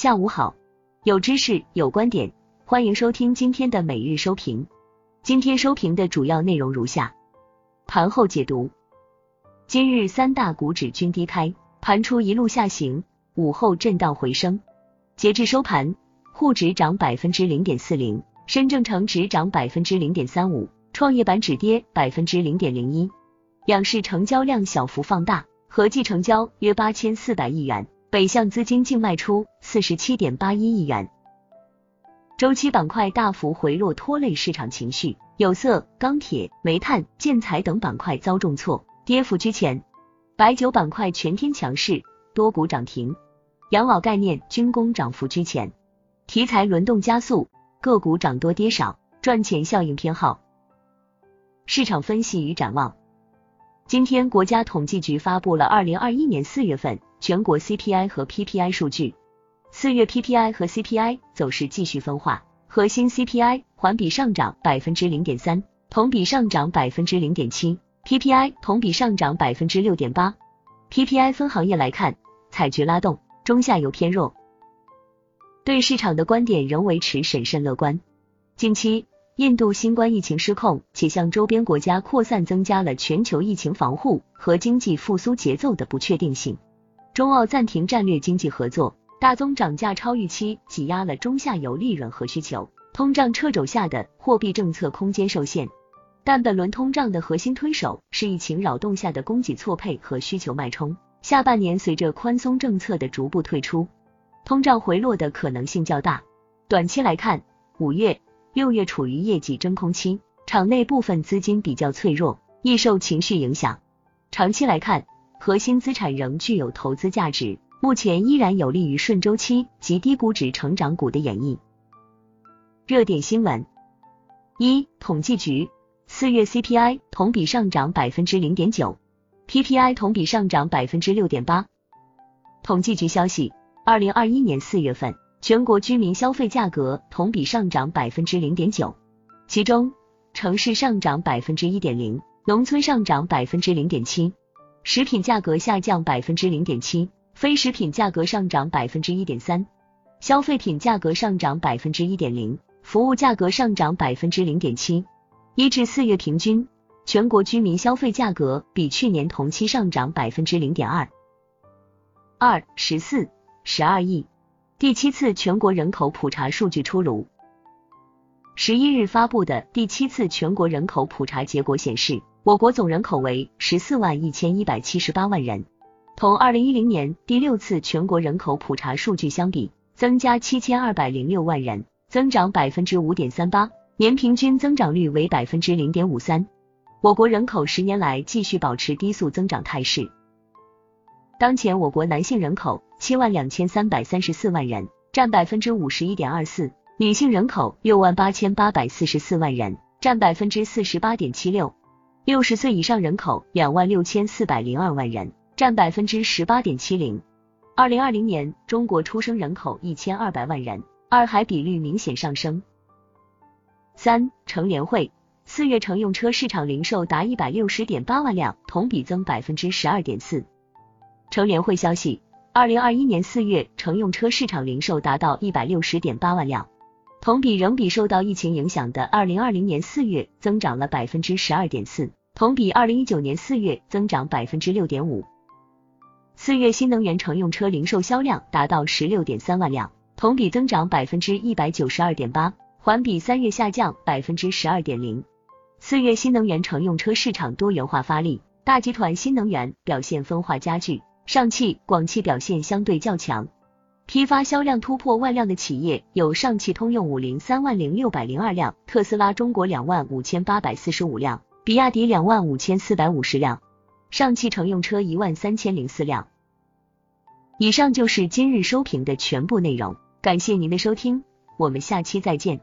下午好，有知识有观点，欢迎收听今天的每日收评。今天收评的主要内容如下：盘后解读。今日三大股指均低开，盘出一路下行，午后震荡回升。截至收盘，沪指涨百分之零点四零，深证成指涨百分之零点三五，创业板指跌百分之零点零一。两市成交量小幅放大，合计成交约八千四百亿元。北向资金净卖出四十七点八一亿元，周期板块大幅回落，拖累市场情绪。有色、钢铁、煤炭、建材等板块遭重挫，跌幅居前。白酒板块全天强势，多股涨停。养老概念、军工涨幅居前。题材轮动加速，个股涨多跌少，赚钱效应偏好。市场分析与展望。今天，国家统计局发布了二零二一年四月份。全国 CPI 和 PPI 数据，四月 PPI 和 CPI 走势继续分化，核心 CPI 环比上涨百分之零点三，同比上涨百分之零点七，PPI 同比上涨百分之六点八。PPI 分行业来看，采掘拉动，中下游偏弱。对市场的观点仍维持审慎乐观。近期，印度新冠疫情失控，且向周边国家扩散，增加了全球疫情防护和经济复苏节奏的不确定性。中澳暂停战略经济合作，大宗涨价超预期，挤压了中下游利润和需求。通胀掣肘下的货币政策空间受限，但本轮通胀的核心推手是疫情扰动下的供给错配和需求脉冲。下半年随着宽松政策的逐步退出，通胀回落的可能性较大。短期来看，五月、六月处于业绩真空期，场内部分资金比较脆弱，易受情绪影响。长期来看，核心资产仍具有投资价值，目前依然有利于顺周期及低估值成长股的演绎。热点新闻：一、统计局四月 CPI 同比上涨百分之零点九，PPI 同比上涨百分之六点八。统计局消息，二零二一年四月份全国居民消费价格同比上涨百分之零点九，其中城市上涨百分之一点零，农村上涨百分之零点七。食品价格下降百分之零点七，非食品价格上涨百分之一点三，消费品价格上涨百分之一点零，服务价格上涨百分之零点七。一至四月平均，全国居民消费价格比去年同期上涨百分之零点二。二十四十二亿，第七次全国人口普查数据出炉。十一日发布的第七次全国人口普查结果显示。我国总人口为十四万一千一百七十八万人，同二零一零年第六次全国人口普查数据相比，增加七千二百零六万人，增长百分之五点三八，年平均增长率为百分之零点五三。我国人口十年来继续保持低速增长态势。当前我国男性人口七万两千三百三十四万人，占百分之五十一点二四；女性人口六万八千八百四十四万人，占百分之四十八点七六。六十岁以上人口两万六千四百零二万人，占百分之十八点七零。二零二零年中国出生人口一千二百万人，二孩比率明显上升。三乘联会四月乘用车市场零售达一百六十点八万辆，同比增百分之十二点四。乘联会消息，二零二一年四月乘用车市场零售达到一百六十点八万辆。同比仍比受到疫情影响的二零二零年四月增长了百分之十二点四，同比二零一九年四月增长百分之六点五。四月新能源乘用车零售销量达到十六点三万辆，同比增长百分之一百九十二点八，环比三月下降百分之十二点零。四月新能源乘用车市场多元化发力，大集团新能源表现分化加剧，上汽、广汽表现相对较强。批发销量突破万辆的企业有上汽通用五菱三万零六百零二辆，特斯拉中国两万五千八百四十五辆，比亚迪两万五千四百五十辆，上汽乘用车一万三千零四辆。以上就是今日收评的全部内容，感谢您的收听，我们下期再见。